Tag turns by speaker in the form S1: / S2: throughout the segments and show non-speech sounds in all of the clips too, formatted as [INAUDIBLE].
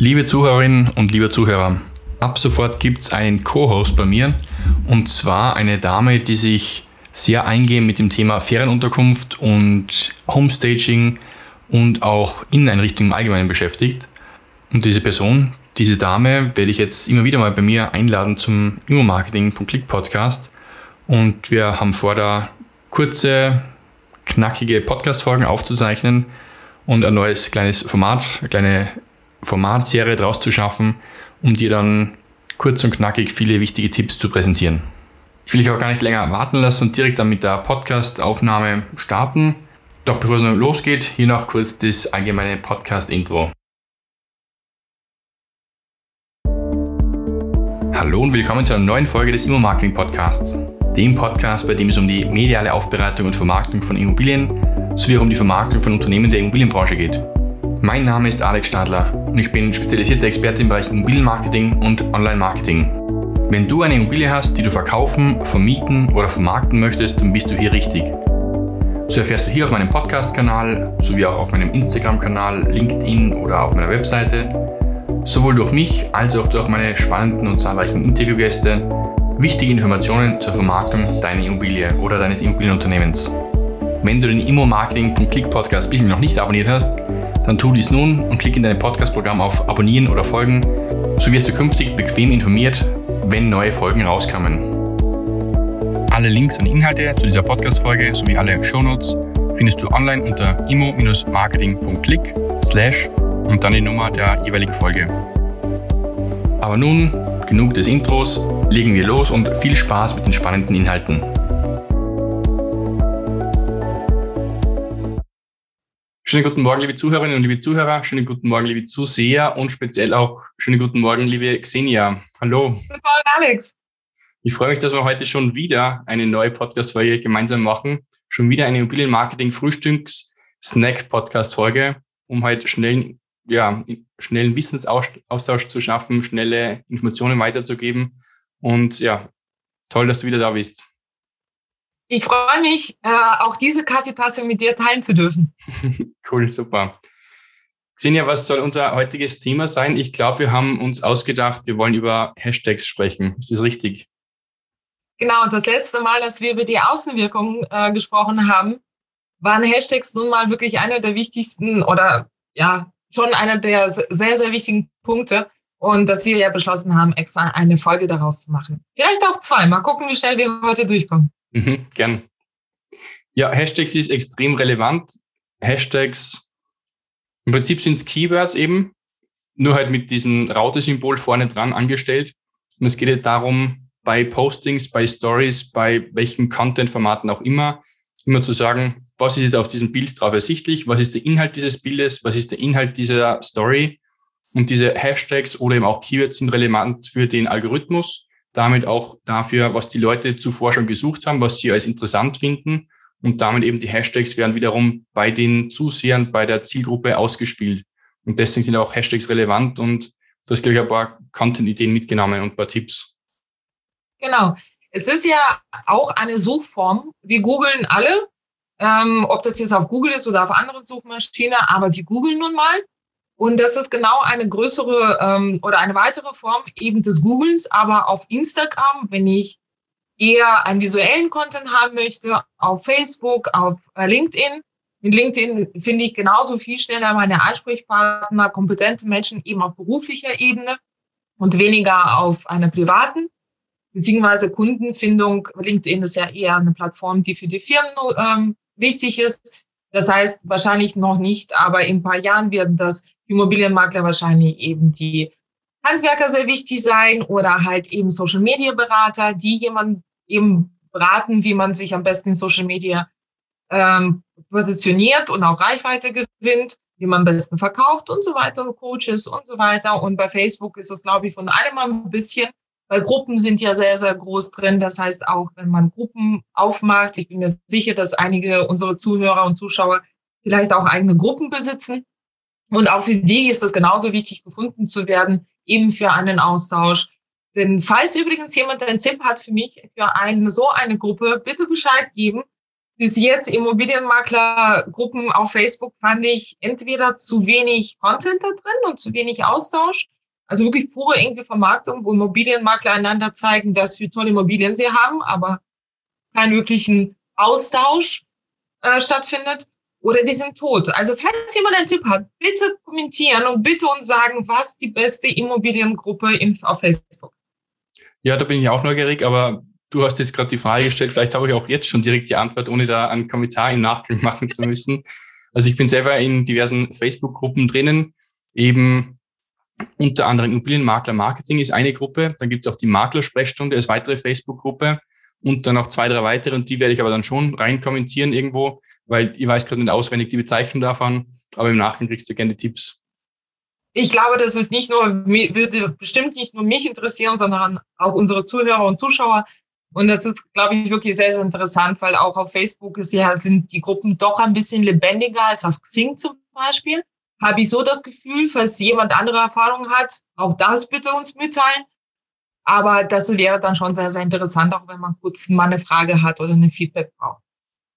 S1: Liebe Zuhörerinnen und liebe Zuhörer, ab sofort gibt es einen Co-Host bei mir und zwar eine Dame, die sich sehr eingehend mit dem Thema Ferienunterkunft und Homestaging und auch Inneneinrichtungen im Allgemeinen beschäftigt. Und diese Person, diese Dame, werde ich jetzt immer wieder mal bei mir einladen zum Immomarketing.click Podcast. Und wir haben vor, da kurze, knackige Podcast-Folgen aufzuzeichnen und ein neues kleines Format, eine kleine Formatserie draus zu schaffen, um dir dann kurz und knackig viele wichtige Tipps zu präsentieren. Ich will dich auch gar nicht länger warten lassen und direkt dann mit der Podcast-Aufnahme starten. Doch bevor es noch losgeht, hier noch kurz das allgemeine Podcast-Intro. Hallo und willkommen zu einer neuen Folge des Immo-Marketing-Podcasts. Dem Podcast, bei dem es um die mediale Aufbereitung und Vermarktung von Immobilien sowie auch um die Vermarktung von Unternehmen der Immobilienbranche geht. Mein Name ist Alex Stadler und ich bin spezialisierter Experte im Bereich Immobilienmarketing und Online-Marketing. Wenn du eine Immobilie hast, die du verkaufen, vermieten oder vermarkten möchtest, dann bist du hier richtig. So erfährst du hier auf meinem Podcast-Kanal sowie auch auf meinem Instagram-Kanal, LinkedIn oder auf meiner Webseite, sowohl durch mich als auch durch meine spannenden und zahlreichen Interviewgäste, wichtige Informationen zur Vermarktung deiner Immobilie oder deines Immobilienunternehmens. Wenn du den Immo-Marketing.click Podcast bisher noch nicht abonniert hast, dann tu dies nun und klick in dein Podcast-Programm auf Abonnieren oder Folgen. So wirst du künftig bequem informiert, wenn neue Folgen rauskommen. Alle Links und Inhalte zu dieser Podcast-Folge sowie alle Shownotes findest du online unter immo-marketing.click slash und dann die Nummer der jeweiligen Folge. Aber nun, genug des Intros, legen wir los und viel Spaß mit den spannenden Inhalten. Schönen guten Morgen, liebe Zuhörerinnen und liebe Zuhörer. Schönen guten Morgen, liebe Zuseher und speziell auch schönen guten Morgen, liebe Xenia. Hallo. Guten Morgen, Alex. Ich freue mich, dass wir heute schon wieder eine neue Podcast-Folge gemeinsam machen. Schon wieder eine Immobilienmarketing-Frühstücks-Snack-Podcast-Folge, um halt schnellen, ja, schnellen Wissensaustausch zu schaffen, schnelle Informationen weiterzugeben. Und ja, toll, dass du wieder da bist.
S2: Ich freue mich, äh, auch diese Kaffeetasse mit dir teilen zu dürfen. [LAUGHS]
S1: cool, super. Xenia, was soll unser heutiges Thema sein? Ich glaube, wir haben uns ausgedacht, wir wollen über Hashtags sprechen. Ist das richtig?
S2: Genau, das letzte Mal, dass wir über die Außenwirkung äh, gesprochen haben, waren Hashtags nun mal wirklich einer der wichtigsten oder ja, schon einer der sehr, sehr wichtigen Punkte. Und dass wir ja beschlossen haben, extra eine Folge daraus zu machen. Vielleicht auch zwei. Mal gucken, wie schnell wir heute durchkommen.
S1: Mhm, gern. Ja, Hashtags ist extrem relevant. Hashtags, im Prinzip sind es Keywords eben, nur halt mit diesem Raute-Symbol vorne dran angestellt. Und es geht ja darum, bei Postings, bei Stories, bei welchen Content-Formaten auch immer, immer zu sagen, was ist jetzt auf diesem Bild drauf ersichtlich, was ist der Inhalt dieses Bildes, was ist der Inhalt dieser Story. Und diese Hashtags oder eben auch Keywords sind relevant für den Algorithmus damit auch dafür, was die Leute zuvor schon gesucht haben, was sie als interessant finden. Und damit eben die Hashtags werden wiederum bei den Zusehern, bei der Zielgruppe ausgespielt. Und deswegen sind auch Hashtags relevant und du hast, glaube ich, ein paar Content-Ideen mitgenommen und ein paar Tipps.
S2: Genau. Es ist ja auch eine Suchform. Wir googeln alle, ähm, ob das jetzt auf Google ist oder auf andere Suchmaschine, aber wir googeln nun mal. Und das ist genau eine größere ähm, oder eine weitere Form eben des Googlens, aber auf Instagram, wenn ich eher einen visuellen Content haben möchte, auf Facebook, auf äh, LinkedIn. Mit LinkedIn finde ich genauso viel schneller meine Ansprechpartner, kompetente Menschen eben auf beruflicher Ebene und weniger auf einer privaten, beziehungsweise Kundenfindung. LinkedIn ist ja eher eine Plattform, die für die Firmen ähm, wichtig ist. Das heißt wahrscheinlich noch nicht, aber in ein paar Jahren werden das Immobilienmakler wahrscheinlich eben die Handwerker sehr wichtig sein oder halt eben Social Media Berater, die jemand eben beraten, wie man sich am besten in Social Media ähm, positioniert und auch Reichweite gewinnt, wie man am besten verkauft und so weiter, Coaches und so weiter. Und bei Facebook ist es, glaube ich, von allem ein bisschen, weil Gruppen sind ja sehr, sehr groß drin. Das heißt auch, wenn man Gruppen aufmacht, ich bin mir sicher, dass einige unserer Zuhörer und Zuschauer vielleicht auch eigene Gruppen besitzen. Und auch für die ist es genauso wichtig, gefunden zu werden, eben für einen Austausch. Denn falls übrigens jemand einen Tipp hat für mich, für eine, so eine Gruppe, bitte Bescheid geben. bis jetzt Immobilienmaklergruppen auf Facebook fand ich entweder zu wenig Content da drin und zu wenig Austausch. Also wirklich pure irgendwie Vermarktung, wo Immobilienmakler einander zeigen, dass wir tolle Immobilien sie haben, aber keinen wirklichen Austausch äh, stattfindet. Oder die sind tot. Also falls jemand einen Tipp hat, bitte kommentieren und bitte uns sagen, was die beste Immobiliengruppe in, auf Facebook.
S1: Ja, da bin ich auch neugierig, aber du hast jetzt gerade die Frage gestellt, vielleicht habe ich auch jetzt schon direkt die Antwort, ohne da einen Kommentar im Nachgang machen zu müssen. Also ich bin selber in diversen Facebook-Gruppen drinnen, eben unter anderem Immobilienmakler Marketing ist eine Gruppe, dann gibt es auch die Maklersprechstunde als weitere Facebook-Gruppe und dann noch zwei, drei weitere und die werde ich aber dann schon rein kommentieren irgendwo, weil ich weiß gerade nicht auswendig die Bezeichnung davon, aber im Nachgang kriegst du gerne Tipps
S2: ich glaube, das ist nicht nur, würde bestimmt nicht nur mich interessieren, sondern auch unsere Zuhörer und Zuschauer. Und das ist, glaube ich, wirklich sehr, sehr interessant, weil auch auf Facebook ist ja, sind die Gruppen doch ein bisschen lebendiger als auf Xing zum Beispiel. Habe ich so das Gefühl, falls jemand andere Erfahrungen hat, auch das bitte uns mitteilen. Aber das wäre dann schon sehr, sehr interessant, auch wenn man kurz mal eine Frage hat oder eine Feedback braucht.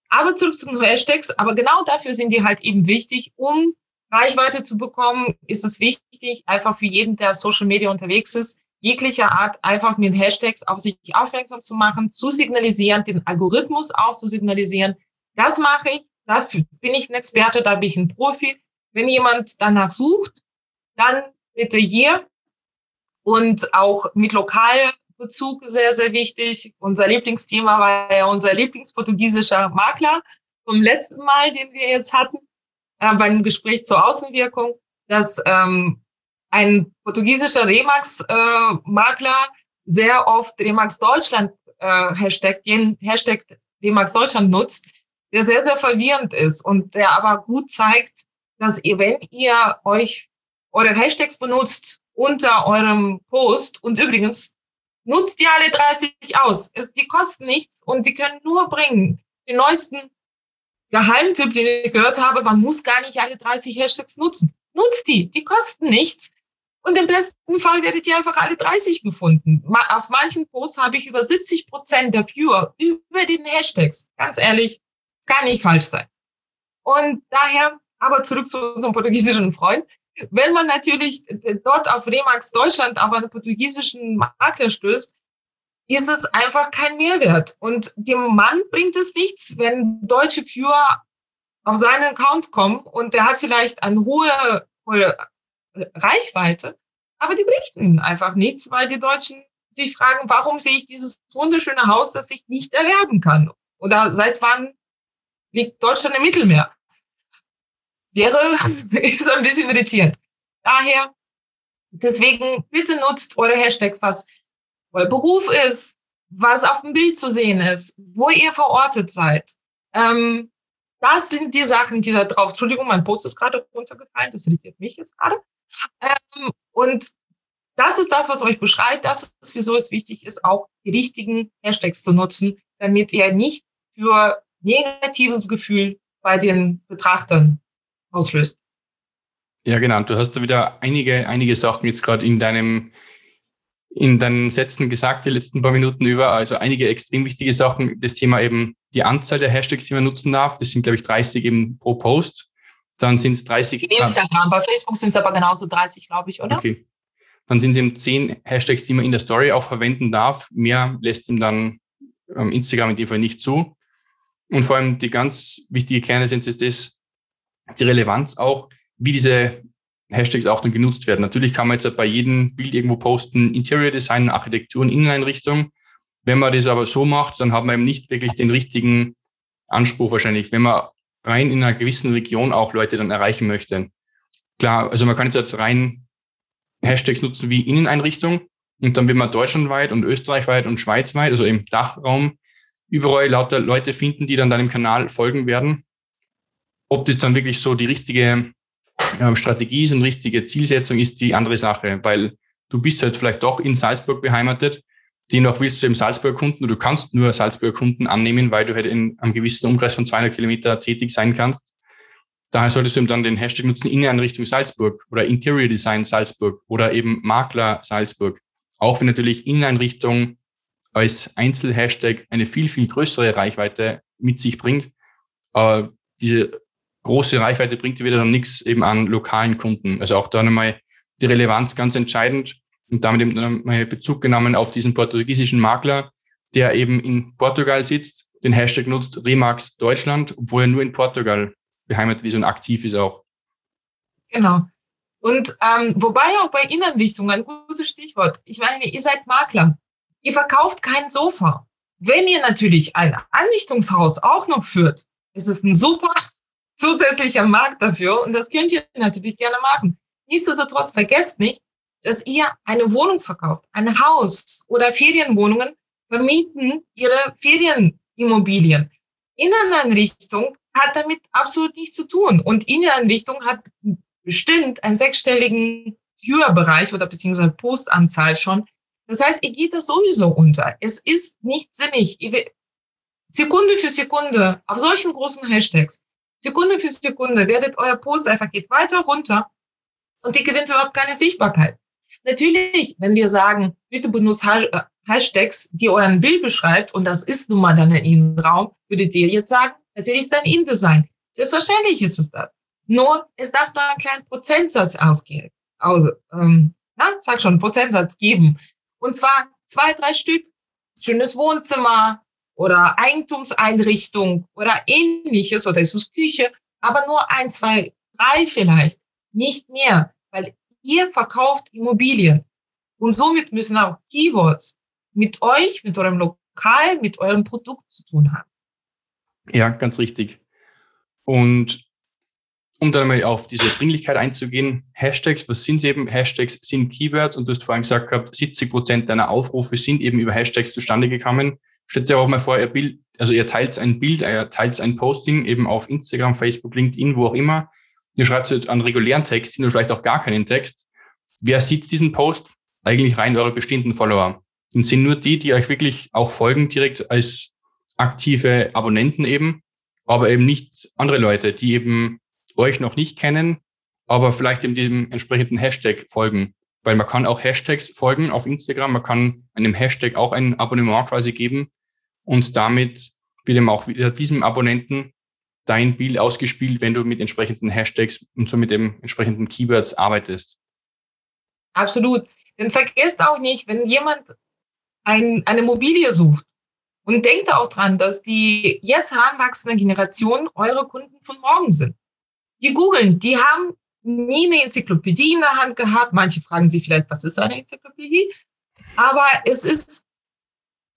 S2: Aber zurück zu den Hashtags. Aber genau dafür sind die halt eben wichtig, um Reichweite zu bekommen, ist es wichtig, einfach für jeden, der auf Social Media unterwegs ist, jeglicher Art einfach mit Hashtags auf sich aufmerksam zu machen, zu signalisieren, den Algorithmus auch zu signalisieren. Das mache ich, dafür bin ich ein Experte, da bin ich ein Profi. Wenn jemand danach sucht, dann bitte hier und auch mit Lokalbezug sehr, sehr wichtig. Unser Lieblingsthema war ja unser Lieblingsportugiesischer Makler vom letzten Mal, den wir jetzt hatten äh, beim Gespräch zur Außenwirkung, dass ähm, ein portugiesischer Remax-Makler äh, sehr oft Remax Deutschland äh, Hashtag, den Hashtag Remax Deutschland nutzt, der sehr, sehr verwirrend ist und der aber gut zeigt, dass ihr, wenn ihr euch eure Hashtags benutzt unter eurem Post und übrigens nutzt die alle 30 aus. Es, die kosten nichts und die können nur bringen den neuesten Geheimtipp, den ich gehört habe, man muss gar nicht alle 30 Hashtags nutzen. Nutzt die, die kosten nichts. Und im besten Fall werdet ihr einfach alle 30 gefunden. Auf manchen Posts habe ich über 70 Prozent der Viewer über den Hashtags. Ganz ehrlich, kann nicht falsch sein. Und daher, aber zurück zu unserem portugiesischen Freund. Wenn man natürlich dort auf Remax Deutschland auf einen portugiesischen Makler stößt, ist es einfach kein Mehrwert. Und dem Mann bringt es nichts, wenn deutsche Viewer auf seinen Account kommen und der hat vielleicht eine hohe, hohe Reichweite, aber die bringt ihnen einfach nichts, weil die Deutschen sich fragen, warum sehe ich dieses wunderschöne Haus, das ich nicht erwerben kann? Oder seit wann liegt Deutschland im Mittelmeer? Wäre, [LAUGHS] ist ein bisschen irritierend. Daher, deswegen bitte nutzt eure Hashtags, was euer Beruf ist, was auf dem Bild zu sehen ist, wo ihr verortet seid. Ähm, das sind die Sachen, die da drauf. Entschuldigung, mein Post ist gerade runtergefallen, das irritiert mich jetzt gerade. Ähm, und das ist das, was euch beschreibt. Das ist, wieso es wichtig ist, auch die richtigen Hashtags zu nutzen, damit ihr nicht für negatives Gefühl bei den Betrachtern auslöst.
S1: Ja, genau. Du hast da wieder einige, einige Sachen jetzt gerade in deinem in deinen Sätzen gesagt, die letzten paar Minuten über. Also einige extrem wichtige Sachen. Das Thema eben die Anzahl der Hashtags, die man nutzen darf. Das sind, glaube ich, 30 eben pro Post. Dann sind es 30.
S2: In Instagram, bei Facebook sind es aber genauso 30, glaube ich, oder?
S1: Okay. Dann sind es eben 10 Hashtags, die man in der Story auch verwenden darf. Mehr lässt ihm dann ähm, Instagram in dem Fall nicht zu. Und vor allem die ganz wichtige Kernessenz ist das, die Relevanz auch, wie diese Hashtags auch dann genutzt werden. Natürlich kann man jetzt bei jedem Bild irgendwo posten, Interior Design, Architektur und Inneneinrichtung. Wenn man das aber so macht, dann hat man eben nicht wirklich den richtigen Anspruch wahrscheinlich, wenn man rein in einer gewissen Region auch Leute dann erreichen möchte. Klar, also man kann jetzt rein Hashtags nutzen wie Inneneinrichtung und dann will man deutschlandweit und österreichweit und schweizweit, also im Dachraum, überall lauter Leute finden, die dann deinem Kanal folgen werden. Ob das dann wirklich so die richtige ähm, Strategie ist und richtige Zielsetzung ist die andere Sache, weil du bist halt vielleicht doch in Salzburg beheimatet, dennoch willst du eben Salzburger Kunden oder du kannst nur Salzburger Kunden annehmen, weil du halt in einem gewissen Umkreis von 200 Kilometer tätig sein kannst. Daher solltest du eben dann den Hashtag nutzen, Inneneinrichtung Salzburg oder Interior Design Salzburg oder eben Makler Salzburg. Auch wenn natürlich Inneneinrichtung als Einzelhashtag eine viel, viel größere Reichweite mit sich bringt, Aber diese große Reichweite bringt wieder dann nichts eben an lokalen Kunden. Also auch da nochmal die Relevanz ganz entscheidend und damit eben nochmal Bezug genommen auf diesen portugiesischen Makler, der eben in Portugal sitzt, den Hashtag nutzt Remax Deutschland, obwohl er nur in Portugal beheimatet ist und aktiv ist auch.
S2: Genau. Und ähm, wobei auch bei Innenrichtung ein gutes Stichwort. Ich meine, ihr seid Makler. Ihr verkauft kein Sofa. Wenn ihr natürlich ein Anrichtungshaus auch noch führt, ist es ein super zusätzlicher Markt dafür und das könnt ihr natürlich gerne machen. Nichtsdestotrotz vergesst nicht, dass ihr eine Wohnung verkauft, ein Haus oder Ferienwohnungen vermieten ihre Ferienimmobilien. Inneneinrichtung hat damit absolut nichts zu tun und Inneneinrichtung hat bestimmt einen sechsstelligen Viewerbereich oder beziehungsweise Postanzahl schon. Das heißt, ihr geht das sowieso unter. Es ist nicht sinnig. Sekunde für Sekunde auf solchen großen Hashtags, Sekunde für Sekunde werdet euer Post einfach geht weiter runter und die gewinnt überhaupt keine Sichtbarkeit. Natürlich, wenn wir sagen, bitte benutzt äh, Hashtags, die euren Bild beschreibt und das ist nun mal dann ein Innenraum, würdet ihr jetzt sagen, natürlich ist ein InDesign. Selbstverständlich ist es das. Nur, es darf nur einen kleinen Prozentsatz ausgehen. Also, ähm, na, sag schon, Prozentsatz geben. Und zwar zwei, drei Stück. Schönes Wohnzimmer oder Eigentumseinrichtung oder ähnliches oder ist es Küche. Aber nur ein, zwei, drei vielleicht. Nicht mehr. Weil ihr verkauft Immobilien. Und somit müssen auch Keywords mit euch, mit eurem Lokal, mit eurem Produkt zu tun haben.
S1: Ja, ganz richtig. Und um dann mal auf diese Dringlichkeit einzugehen, Hashtags, was sind sie eben? Hashtags sind Keywords und du hast vorhin gesagt gehabt, 70 Prozent deiner Aufrufe sind eben über Hashtags zustande gekommen. Stellt sich auch mal vor, ihr Bild, also ihr teilt ein Bild, ihr teilt ein Posting eben auf Instagram, Facebook, LinkedIn, wo auch immer. Ihr schreibt einen regulären Text hin oder vielleicht auch gar keinen Text. Wer sieht diesen Post? Eigentlich rein eure bestehenden Follower. Und sind nur die, die euch wirklich auch folgen, direkt als aktive Abonnenten eben, aber eben nicht andere Leute, die eben euch noch nicht kennen, aber vielleicht in dem entsprechenden Hashtag folgen. Weil man kann auch Hashtags folgen auf Instagram, man kann einem Hashtag auch ein Abonnement quasi geben und damit wird eben auch wieder diesem Abonnenten dein Bild ausgespielt, wenn du mit entsprechenden Hashtags und so mit dem entsprechenden Keywords arbeitest.
S2: Absolut. Denn vergesst auch nicht, wenn jemand ein, eine Immobilie sucht und denkt auch dran, dass die jetzt heranwachsende Generation eure Kunden von morgen sind die googeln, die haben nie eine Enzyklopädie in der Hand gehabt. Manche fragen sich vielleicht, was ist eine Enzyklopädie? Aber es ist,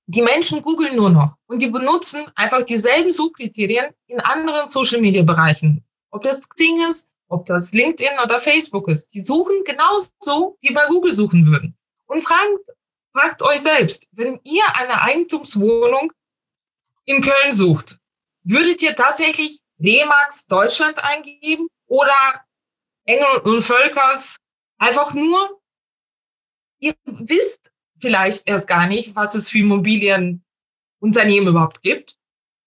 S2: die Menschen googeln nur noch und die benutzen einfach dieselben Suchkriterien in anderen Social Media Bereichen. Ob das Xing ist, ob das LinkedIn oder Facebook ist. Die suchen genauso, wie bei Google suchen würden. Und fragt, fragt euch selbst, wenn ihr eine Eigentumswohnung in Köln sucht, würdet ihr tatsächlich Remax Deutschland eingegeben oder Engel und Völkers einfach nur, ihr wisst vielleicht erst gar nicht, was es für Immobilienunternehmen überhaupt gibt.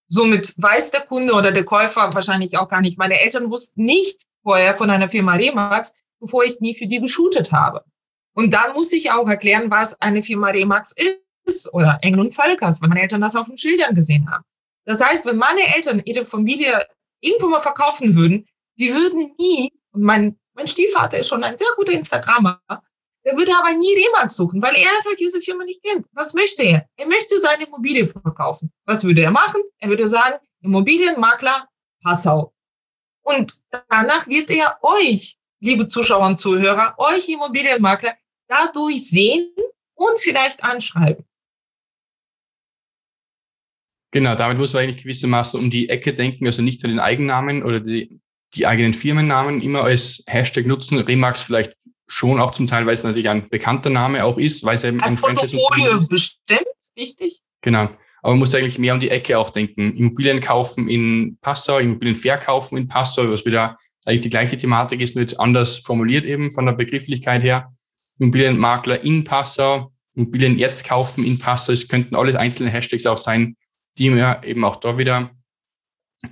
S2: Somit weiß der Kunde oder der Käufer wahrscheinlich auch gar nicht. Meine Eltern wussten nicht vorher von einer Firma Remax, bevor ich nie für die geshootet habe. Und dann musste ich auch erklären, was eine Firma Remax ist oder Engel und Völkers, weil meine Eltern das auf den Schildern gesehen haben. Das heißt, wenn meine Eltern ihre Familie irgendwo mal verkaufen würden, die würden nie, mein, mein Stiefvater ist schon ein sehr guter Instagrammer, der würde aber nie Remax suchen, weil er einfach diese Firma nicht kennt. Was möchte er? Er möchte seine Immobilie verkaufen. Was würde er machen? Er würde sagen, Immobilienmakler Passau. Und danach wird er euch, liebe Zuschauer und Zuhörer, euch Immobilienmakler dadurch sehen und vielleicht anschreiben.
S1: Genau, damit muss man eigentlich gewissermaßen um die Ecke denken, also nicht nur den Eigennamen oder die, die eigenen Firmennamen immer als Hashtag nutzen. Remax vielleicht schon auch zum Teil, weil es natürlich ein bekannter Name auch ist, weil es eben
S2: Als ein Portfolio bestimmt, wichtig.
S1: Genau. Aber man muss eigentlich mehr um die Ecke auch denken. Immobilien kaufen in Passau, Immobilien verkaufen in Passau, was wieder eigentlich die gleiche Thematik ist, nur jetzt anders formuliert eben von der Begrifflichkeit her. Immobilienmakler in Passau, Immobilien jetzt kaufen in Passau, es könnten alles einzelne Hashtags auch sein, die man eben auch da wieder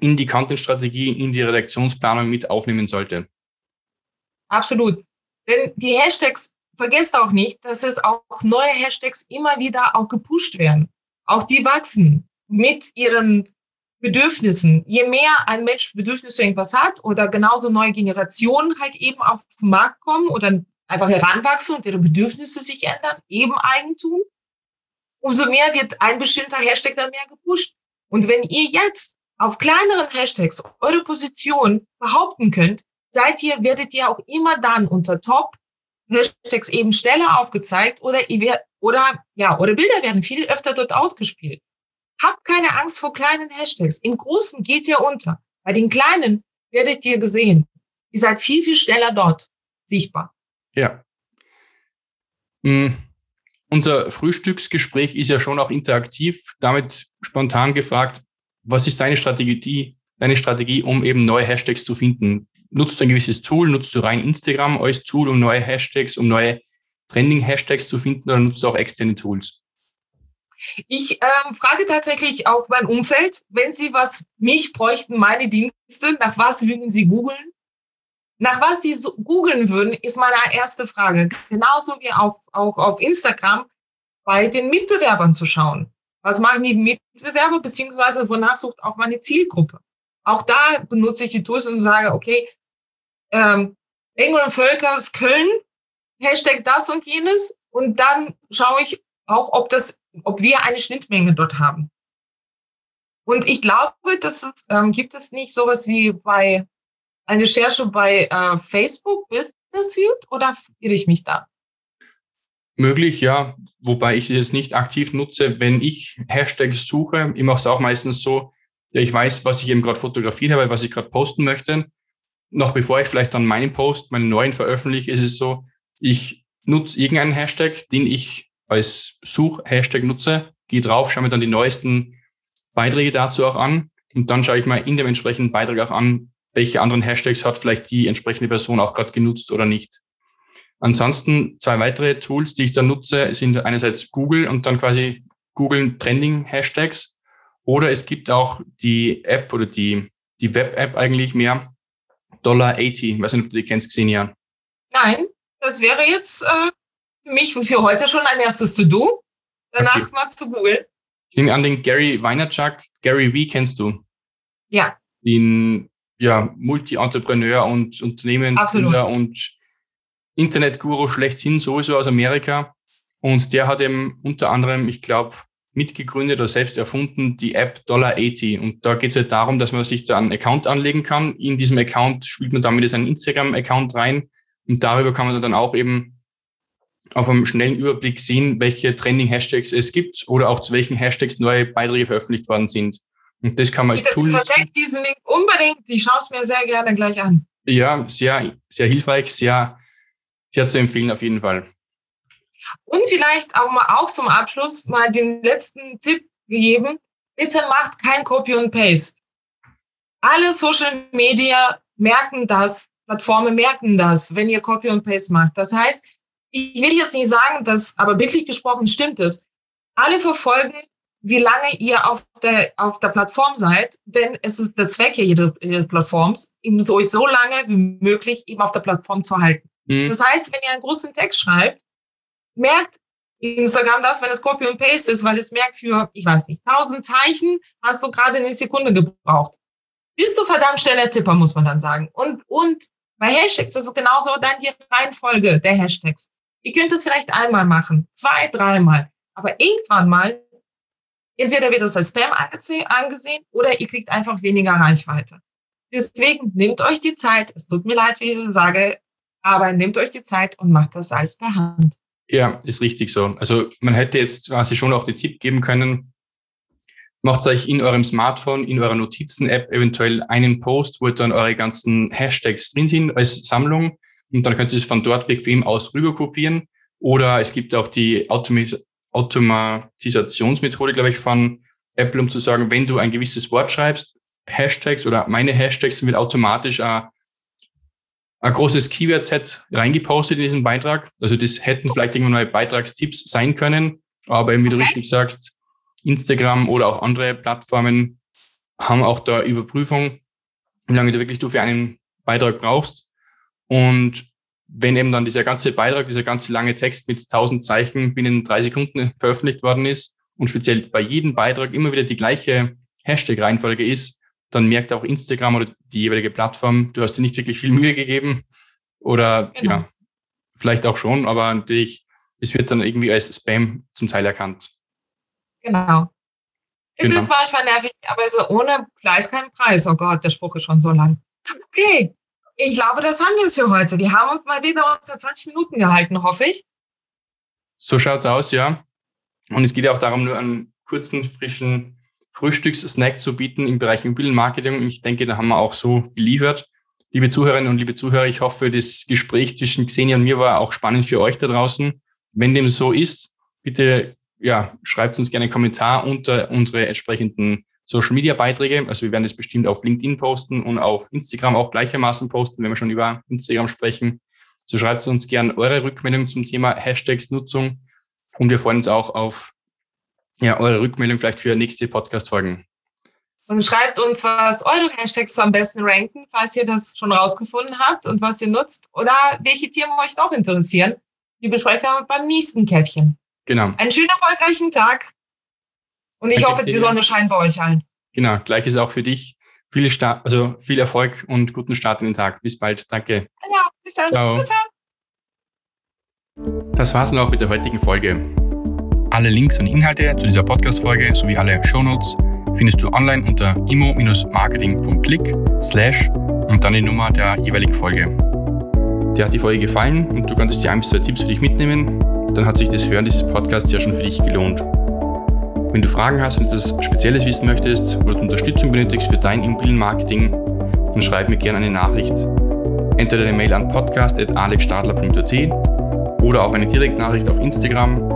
S1: in die Content-Strategie, in die Redaktionsplanung mit aufnehmen sollte.
S2: Absolut. Denn die Hashtags, vergesst auch nicht, dass es auch neue Hashtags immer wieder auch gepusht werden. Auch die wachsen mit ihren Bedürfnissen. Je mehr ein Mensch Bedürfnis für irgendwas hat oder genauso neue Generationen halt eben auf den Markt kommen oder einfach heranwachsen und ihre Bedürfnisse sich ändern, eben Eigentum, umso mehr wird ein bestimmter Hashtag dann mehr gepusht. Und wenn ihr jetzt auf kleineren Hashtags eure Position behaupten könnt, seid ihr, werdet ihr auch immer dann unter Top Hashtags eben schneller aufgezeigt oder ihr oder, ja, oder Bilder werden viel öfter dort ausgespielt. Habt keine Angst vor kleinen Hashtags. Im Großen geht ihr unter. Bei den kleinen werdet ihr gesehen. Ihr seid viel, viel schneller dort sichtbar.
S1: Ja. Mhm. Unser Frühstücksgespräch ist ja schon auch interaktiv. Damit spontan gefragt, was ist deine Strategie, deine Strategie, um eben neue Hashtags zu finden? Nutzt du ein gewisses Tool? Nutzt du rein Instagram als Tool, um neue Hashtags, um neue Trending-Hashtags zu finden oder nutzt du auch externe Tools?
S2: Ich ähm, frage tatsächlich auch mein Umfeld, wenn sie was mich bräuchten, meine Dienste, nach was würden sie googeln? Nach was sie so googeln würden, ist meine erste Frage. Genauso wie auf, auch auf Instagram bei den Mitbewerbern zu schauen. Was machen die Mitbewerber, beziehungsweise wonach sucht auch meine Zielgruppe? Auch da benutze ich die Tools und sage, okay, ähm, Engel und Völkers Köln, Hashtag das und jenes. Und dann schaue ich auch, ob das, ob wir eine Schnittmenge dort haben. Und ich glaube, dass es, ähm, gibt es nicht sowas wie bei eine Recherche bei äh, Facebook Business Suite oder irre ich mich da?
S1: Möglich, ja. Wobei ich es nicht aktiv nutze, wenn ich Hashtags suche. Ich mache es auch meistens so, ich weiß, was ich eben gerade fotografiert habe, was ich gerade posten möchte. Noch bevor ich vielleicht dann meinen Post, meinen neuen veröffentliche, ist es so, ich nutze irgendeinen Hashtag, den ich als Such-Hashtag nutze, gehe drauf, schaue mir dann die neuesten Beiträge dazu auch an und dann schaue ich mal in dem entsprechenden Beitrag auch an, welche anderen Hashtags hat vielleicht die entsprechende Person auch gerade genutzt oder nicht. Ansonsten zwei weitere Tools, die ich da nutze, sind einerseits Google und dann quasi Google Trending Hashtags. Oder es gibt auch die App oder die, die Web-App eigentlich mehr, Dollar 80. Ich weiß nicht, ob du die kennst, Xenia.
S2: Nein, das wäre jetzt äh, für mich für heute schon ein erstes To-Do. Danach okay. mal zu Google.
S1: Ich nehme an den Gary Vaynerchuk. Gary V kennst du?
S2: Ja.
S1: Den ja, Multi-Entrepreneur und Unternehmensgründer und Internetguru schlechthin, sowieso aus Amerika. Und der hat eben unter anderem, ich glaube, mitgegründet oder selbst erfunden, die App Dollar80. Und da geht es halt darum, dass man sich da einen Account anlegen kann. In diesem Account spielt man damit seinen Instagram-Account rein. Und darüber kann man dann auch eben auf einem schnellen Überblick sehen, welche Trending-Hashtags es gibt oder auch zu welchen Hashtags neue Beiträge veröffentlicht worden sind. Und das kann man als Tool
S2: nutzen. diesen Link unbedingt. Ich schaue es mir sehr gerne gleich an.
S1: Ja, sehr, sehr hilfreich, sehr, sehr zu empfehlen auf jeden Fall.
S2: Und vielleicht auch mal auch zum Abschluss mal den letzten Tipp gegeben. Bitte macht kein Copy und Paste. Alle Social Media merken das, Plattformen merken das, wenn ihr Copy und Paste macht. Das heißt, ich will jetzt nicht sagen, dass, aber wirklich gesprochen stimmt es. Alle verfolgen wie lange ihr auf der, auf der Plattform seid, denn es ist der Zweck jeder, jeder Plattforms, eben so, so lange wie möglich eben auf der Plattform zu halten. Mhm. Das heißt, wenn ihr einen großen Text schreibt, merkt Instagram das, wenn es Copy und Paste ist, weil es merkt für, ich weiß nicht, 1000 Zeichen hast du gerade eine Sekunde gebraucht. Bist du verdammt schneller Tipper, muss man dann sagen. Und, und bei Hashtags ist es genauso dann die Reihenfolge der Hashtags. Ihr könnt es vielleicht einmal machen, zwei, dreimal. Aber irgendwann mal Entweder wird das als Spam angesehen oder ihr kriegt einfach weniger Reichweite. Deswegen nehmt euch die Zeit. Es tut mir leid, wie ich sage, aber nehmt euch die Zeit und macht das alles per Hand.
S1: Ja, ist richtig so. Also man hätte jetzt quasi schon auch den Tipp geben können, macht euch in eurem Smartphone, in eurer Notizen-App eventuell einen Post, wo dann eure ganzen Hashtags drin sind als Sammlung und dann könnt ihr es von dort bequem aus rüber kopieren. Oder es gibt auch die Automis Automatisationsmethode, glaube ich, von Apple, um zu sagen, wenn du ein gewisses Wort schreibst, Hashtags oder meine Hashtags, wird automatisch ein, ein großes Keyword-Set reingepostet in diesen Beitrag. Also das hätten vielleicht irgendwann neue Beitragstipps sein können, aber eben, wie du richtig sagst, Instagram oder auch andere Plattformen haben auch da Überprüfung, wie lange du wirklich du für einen Beitrag brauchst. Und wenn eben dann dieser ganze Beitrag, dieser ganze lange Text mit 1000 Zeichen binnen drei Sekunden veröffentlicht worden ist und speziell bei jedem Beitrag immer wieder die gleiche Hashtag-Reihenfolge ist, dann merkt auch Instagram oder die jeweilige Plattform, du hast dir nicht wirklich viel Mühe gegeben oder genau. ja, vielleicht auch schon, aber natürlich, es wird dann irgendwie als Spam zum Teil erkannt.
S2: Genau. Es genau. ist manchmal nervig, aber so ohne Fleiß kein Preis. Oh Gott, der Spruch ist schon so lang. Okay, ich glaube, das haben wir für heute. Wir haben uns mal wieder unter 20 Minuten gehalten, hoffe ich.
S1: So schaut's aus, ja. Und es geht ja auch darum, nur einen kurzen, frischen Frühstückssnack zu bieten im Bereich Immobilienmarketing. Ich denke, da haben wir auch so geliefert. Liebe Zuhörerinnen und liebe Zuhörer, ich hoffe, das Gespräch zwischen Xenia und mir war auch spannend für euch da draußen. Wenn dem so ist, bitte ja, schreibt uns gerne einen Kommentar unter unsere entsprechenden Social Media Beiträge. Also wir werden das bestimmt auf LinkedIn posten und auf Instagram auch gleichermaßen posten, wenn wir schon über Instagram sprechen. So schreibt uns gerne eure Rückmeldung zum Thema Hashtags Nutzung und wir freuen uns auch auf ja, eure Rückmeldung vielleicht für nächste Podcast-Folgen.
S2: Und schreibt uns, was eure Hashtags am besten ranken, falls ihr das schon rausgefunden habt und was ihr nutzt oder welche Themen euch noch interessieren. Die besprechen wir beim nächsten Käffchen.
S1: Genau.
S2: Einen schönen, erfolgreichen Tag. Und ich Danke hoffe, die Sonne scheint bei euch allen.
S1: Genau, gleiches auch für dich. Viel, Start, also viel Erfolg und guten Start in den Tag. Bis bald. Danke.
S2: Ja, bis dann. Ciao. ciao.
S1: Das war's nun auch mit der heutigen Folge. Alle Links und Inhalte zu dieser Podcast-Folge sowie alle Shownotes findest du online unter imo-marketing.click slash und dann die Nummer der jeweiligen Folge. Dir hat die Folge gefallen und du konntest dir ein bis zwei Tipps für dich mitnehmen, dann hat sich das Hören dieses Podcasts ja schon für dich gelohnt. Wenn du Fragen hast und etwas Spezielles wissen möchtest oder Unterstützung benötigst für dein Immobilienmarketing, dann schreib mir gerne eine Nachricht. Entweder eine Mail an podcast.alexstadler.at oder auch eine Direktnachricht auf Instagram